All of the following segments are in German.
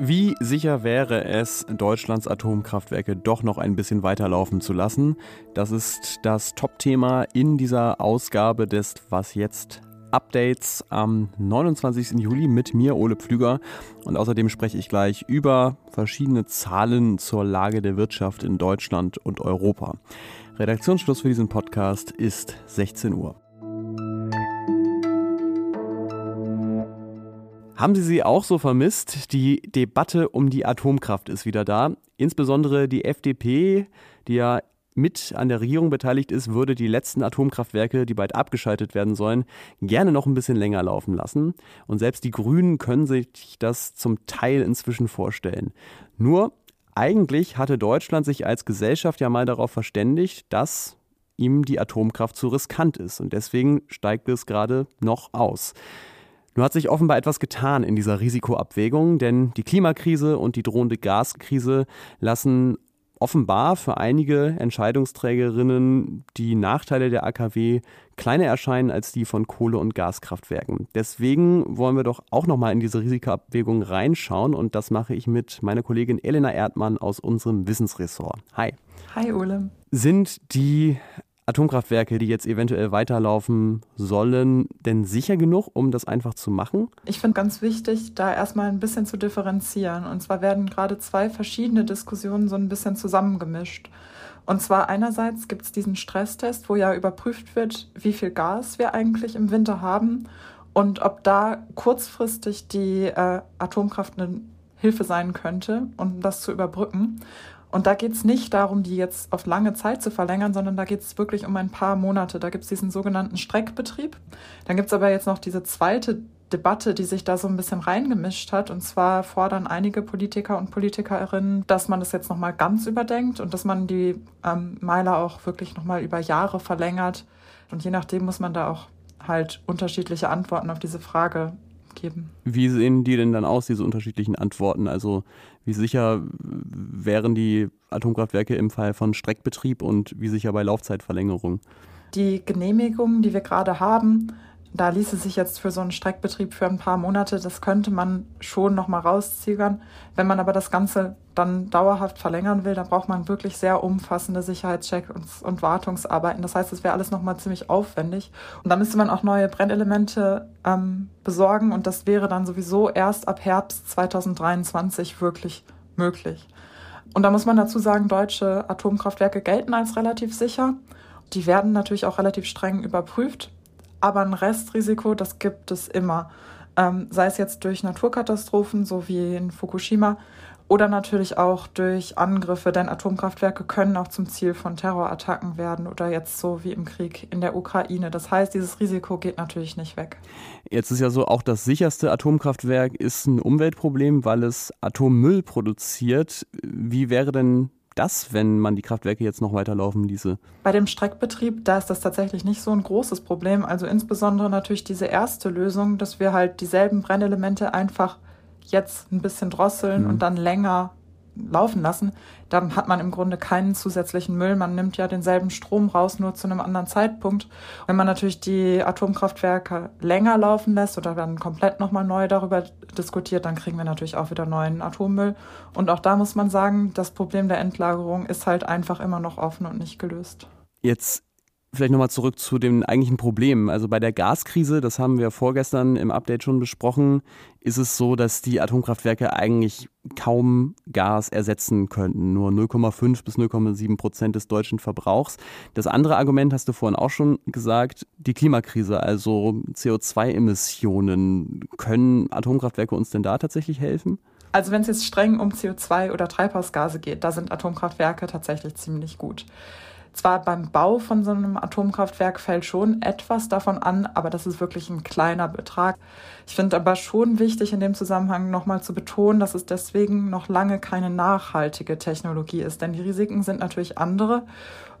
Wie sicher wäre es, Deutschlands Atomkraftwerke doch noch ein bisschen weiterlaufen zu lassen? Das ist das Top-Thema in dieser Ausgabe des Was jetzt Updates am 29. Juli mit mir, Ole Pflüger. Und außerdem spreche ich gleich über verschiedene Zahlen zur Lage der Wirtschaft in Deutschland und Europa. Redaktionsschluss für diesen Podcast ist 16 Uhr. Haben Sie sie auch so vermisst? Die Debatte um die Atomkraft ist wieder da. Insbesondere die FDP, die ja mit an der Regierung beteiligt ist, würde die letzten Atomkraftwerke, die bald abgeschaltet werden sollen, gerne noch ein bisschen länger laufen lassen. Und selbst die Grünen können sich das zum Teil inzwischen vorstellen. Nur eigentlich hatte Deutschland sich als Gesellschaft ja mal darauf verständigt, dass ihm die Atomkraft zu riskant ist. Und deswegen steigt es gerade noch aus. Nur hat sich offenbar etwas getan in dieser Risikoabwägung, denn die Klimakrise und die drohende Gaskrise lassen offenbar für einige Entscheidungsträgerinnen die Nachteile der AKW kleiner erscheinen als die von Kohle- und Gaskraftwerken. Deswegen wollen wir doch auch nochmal in diese Risikoabwägung reinschauen und das mache ich mit meiner Kollegin Elena Erdmann aus unserem Wissensressort. Hi. Hi, Ole. Sind die Atomkraftwerke, die jetzt eventuell weiterlaufen sollen, denn sicher genug, um das einfach zu machen? Ich finde ganz wichtig, da erstmal ein bisschen zu differenzieren. Und zwar werden gerade zwei verschiedene Diskussionen so ein bisschen zusammengemischt. Und zwar einerseits gibt es diesen Stresstest, wo ja überprüft wird, wie viel Gas wir eigentlich im Winter haben und ob da kurzfristig die äh, Atomkraft eine Hilfe sein könnte, um das zu überbrücken. Und da geht es nicht darum, die jetzt auf lange Zeit zu verlängern, sondern da geht es wirklich um ein paar Monate. Da gibt es diesen sogenannten Streckbetrieb. Dann gibt es aber jetzt noch diese zweite Debatte, die sich da so ein bisschen reingemischt hat. Und zwar fordern einige Politiker und Politikerinnen, dass man das jetzt nochmal ganz überdenkt und dass man die ähm, Meiler auch wirklich nochmal über Jahre verlängert. Und je nachdem muss man da auch halt unterschiedliche Antworten auf diese Frage geben. Wie sehen die denn dann aus, diese unterschiedlichen Antworten? Also wie sicher wären die Atomkraftwerke im Fall von Streckbetrieb und wie sicher bei Laufzeitverlängerung? Die Genehmigungen, die wir gerade haben, da ließe sich jetzt für so einen Streckbetrieb für ein paar Monate, das könnte man schon nochmal rauszögern. Wenn man aber das Ganze dann dauerhaft verlängern will, dann braucht man wirklich sehr umfassende Sicherheitschecks und, und Wartungsarbeiten. Das heißt, es wäre alles nochmal ziemlich aufwendig. Und da müsste man auch neue Brennelemente ähm, besorgen und das wäre dann sowieso erst ab Herbst 2023 wirklich möglich. Und da muss man dazu sagen, deutsche Atomkraftwerke gelten als relativ sicher. Die werden natürlich auch relativ streng überprüft. Aber ein Restrisiko, das gibt es immer. Ähm, sei es jetzt durch Naturkatastrophen, so wie in Fukushima, oder natürlich auch durch Angriffe, denn Atomkraftwerke können auch zum Ziel von Terrorattacken werden oder jetzt so wie im Krieg in der Ukraine. Das heißt, dieses Risiko geht natürlich nicht weg. Jetzt ist ja so, auch das sicherste Atomkraftwerk ist ein Umweltproblem, weil es Atommüll produziert. Wie wäre denn das, wenn man die Kraftwerke jetzt noch weiterlaufen ließe? Bei dem Streckbetrieb, da ist das tatsächlich nicht so ein großes Problem. Also insbesondere natürlich diese erste Lösung, dass wir halt dieselben Brennelemente einfach jetzt ein bisschen drosseln mhm. und dann länger laufen lassen, dann hat man im Grunde keinen zusätzlichen Müll. Man nimmt ja denselben Strom raus, nur zu einem anderen Zeitpunkt. Wenn man natürlich die Atomkraftwerke länger laufen lässt oder dann komplett nochmal neu darüber diskutiert, dann kriegen wir natürlich auch wieder neuen Atommüll. Und auch da muss man sagen, das Problem der Endlagerung ist halt einfach immer noch offen und nicht gelöst. Jetzt Vielleicht nochmal zurück zu den eigentlichen Problemen. Also bei der Gaskrise, das haben wir vorgestern im Update schon besprochen, ist es so, dass die Atomkraftwerke eigentlich kaum Gas ersetzen könnten. Nur 0,5 bis 0,7 Prozent des deutschen Verbrauchs. Das andere Argument hast du vorhin auch schon gesagt, die Klimakrise, also CO2-Emissionen. Können Atomkraftwerke uns denn da tatsächlich helfen? Also wenn es jetzt streng um CO2 oder Treibhausgase geht, da sind Atomkraftwerke tatsächlich ziemlich gut. Zwar beim Bau von so einem Atomkraftwerk fällt schon etwas davon an, aber das ist wirklich ein kleiner Betrag. Ich finde aber schon wichtig in dem Zusammenhang nochmal zu betonen, dass es deswegen noch lange keine nachhaltige Technologie ist, denn die Risiken sind natürlich andere.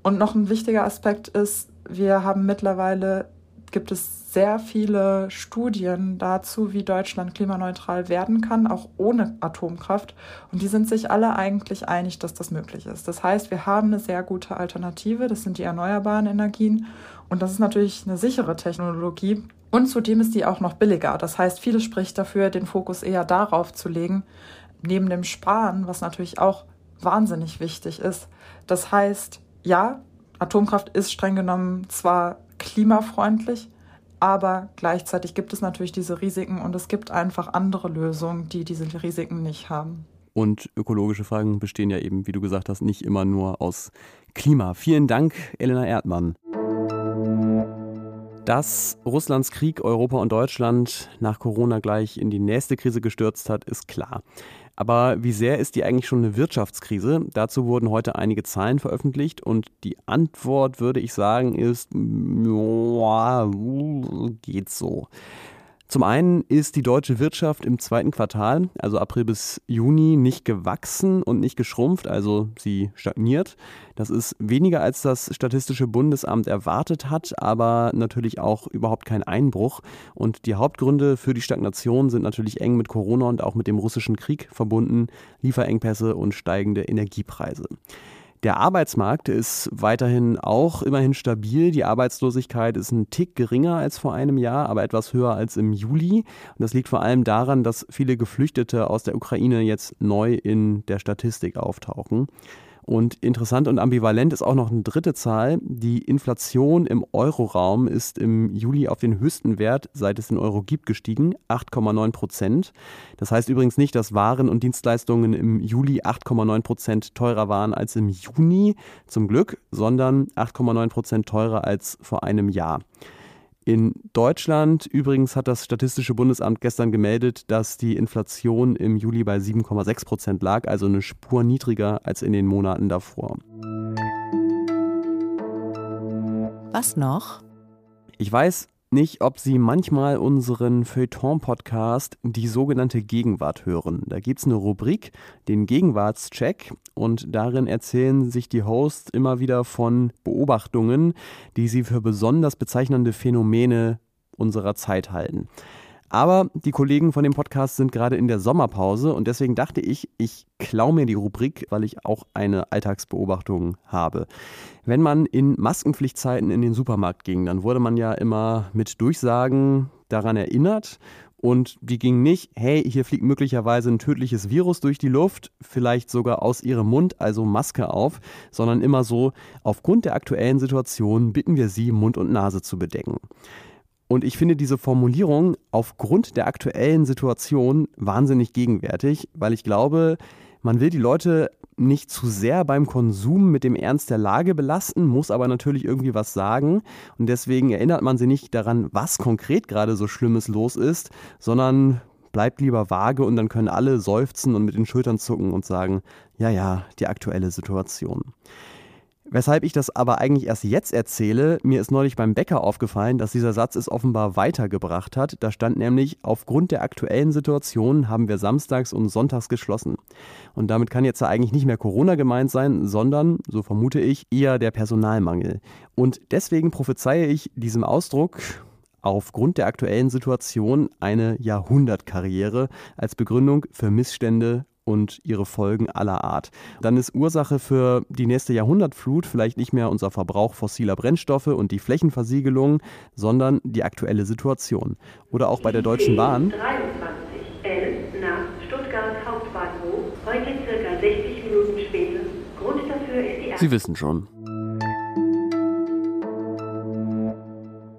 Und noch ein wichtiger Aspekt ist, wir haben mittlerweile gibt es sehr viele Studien dazu, wie Deutschland klimaneutral werden kann, auch ohne Atomkraft. Und die sind sich alle eigentlich einig, dass das möglich ist. Das heißt, wir haben eine sehr gute Alternative, das sind die erneuerbaren Energien. Und das ist natürlich eine sichere Technologie. Und zudem ist die auch noch billiger. Das heißt, vieles spricht dafür, den Fokus eher darauf zu legen, neben dem Sparen, was natürlich auch wahnsinnig wichtig ist. Das heißt, ja, Atomkraft ist streng genommen zwar klimafreundlich, aber gleichzeitig gibt es natürlich diese Risiken und es gibt einfach andere Lösungen, die diese Risiken nicht haben. Und ökologische Fragen bestehen ja eben, wie du gesagt hast, nicht immer nur aus Klima. Vielen Dank, Elena Erdmann. Dass Russlands Krieg Europa und Deutschland nach Corona gleich in die nächste Krise gestürzt hat, ist klar. Aber wie sehr ist die eigentlich schon eine Wirtschaftskrise? Dazu wurden heute einige Zahlen veröffentlicht und die Antwort, würde ich sagen, ist, ja, geht so. Zum einen ist die deutsche Wirtschaft im zweiten Quartal, also April bis Juni, nicht gewachsen und nicht geschrumpft, also sie stagniert. Das ist weniger als das Statistische Bundesamt erwartet hat, aber natürlich auch überhaupt kein Einbruch. Und die Hauptgründe für die Stagnation sind natürlich eng mit Corona und auch mit dem russischen Krieg verbunden, Lieferengpässe und steigende Energiepreise. Der Arbeitsmarkt ist weiterhin auch immerhin stabil. Die Arbeitslosigkeit ist ein Tick geringer als vor einem Jahr, aber etwas höher als im Juli. Und das liegt vor allem daran, dass viele Geflüchtete aus der Ukraine jetzt neu in der Statistik auftauchen. Und interessant und ambivalent ist auch noch eine dritte Zahl. Die Inflation im Euroraum ist im Juli auf den höchsten Wert, seit es den Euro gibt, gestiegen, 8,9 Prozent. Das heißt übrigens nicht, dass Waren und Dienstleistungen im Juli 8,9 Prozent teurer waren als im Juni, zum Glück, sondern 8,9 Prozent teurer als vor einem Jahr. In Deutschland übrigens hat das Statistische Bundesamt gestern gemeldet, dass die Inflation im Juli bei 7,6 Prozent lag, also eine Spur niedriger als in den Monaten davor. Was noch? Ich weiß, nicht, ob Sie manchmal unseren Feuilleton-Podcast Die sogenannte Gegenwart hören. Da gibt es eine Rubrik, den Gegenwartscheck, und darin erzählen sich die Hosts immer wieder von Beobachtungen, die sie für besonders bezeichnende Phänomene unserer Zeit halten. Aber die Kollegen von dem Podcast sind gerade in der Sommerpause und deswegen dachte ich, ich klaue mir die Rubrik, weil ich auch eine Alltagsbeobachtung habe. Wenn man in Maskenpflichtzeiten in den Supermarkt ging, dann wurde man ja immer mit Durchsagen daran erinnert und die ging nicht, hey, hier fliegt möglicherweise ein tödliches Virus durch die Luft, vielleicht sogar aus ihrem Mund, also Maske auf, sondern immer so, aufgrund der aktuellen Situation bitten wir Sie, Mund und Nase zu bedecken. Und ich finde diese Formulierung aufgrund der aktuellen Situation wahnsinnig gegenwärtig, weil ich glaube, man will die Leute nicht zu sehr beim Konsum mit dem Ernst der Lage belasten, muss aber natürlich irgendwie was sagen. Und deswegen erinnert man sie nicht daran, was konkret gerade so Schlimmes los ist, sondern bleibt lieber vage und dann können alle seufzen und mit den Schultern zucken und sagen, ja, ja, die aktuelle Situation. Weshalb ich das aber eigentlich erst jetzt erzähle, mir ist neulich beim Bäcker aufgefallen, dass dieser Satz es offenbar weitergebracht hat. Da stand nämlich, aufgrund der aktuellen Situation haben wir samstags und sonntags geschlossen. Und damit kann jetzt eigentlich nicht mehr Corona gemeint sein, sondern, so vermute ich, eher der Personalmangel. Und deswegen prophezeie ich diesem Ausdruck, aufgrund der aktuellen Situation eine Jahrhundertkarriere als Begründung für Missstände und ihre Folgen aller Art. Dann ist Ursache für die nächste Jahrhundertflut vielleicht nicht mehr unser Verbrauch fossiler Brennstoffe und die Flächenversiegelung, sondern die aktuelle Situation. Oder auch bei der Deutschen Bahn. 2311 nach Stuttgart Hauptbahnhof, heute circa 60 Minuten später. Grund dafür ist die Sie wissen schon.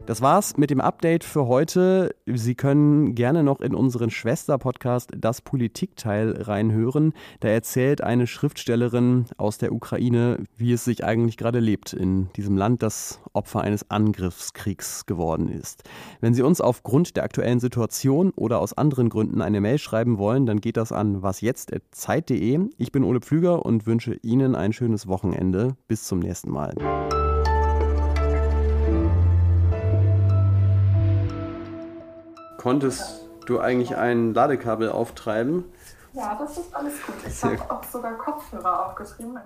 Das war's mit dem Update für heute. Sie können gerne noch in unseren Schwester-Podcast Das Politikteil reinhören. Da erzählt eine Schriftstellerin aus der Ukraine, wie es sich eigentlich gerade lebt in diesem Land, das Opfer eines Angriffskriegs geworden ist. Wenn Sie uns aufgrund der aktuellen Situation oder aus anderen Gründen eine Mail schreiben wollen, dann geht das an wasjetzt.zeit.de. Ich bin Ole Pflüger und wünsche Ihnen ein schönes Wochenende. Bis zum nächsten Mal. Konntest du eigentlich ein Ladekabel auftreiben? Ja, das ist alles gut. Ich habe auch sogar Kopfhörer aufgetrieben.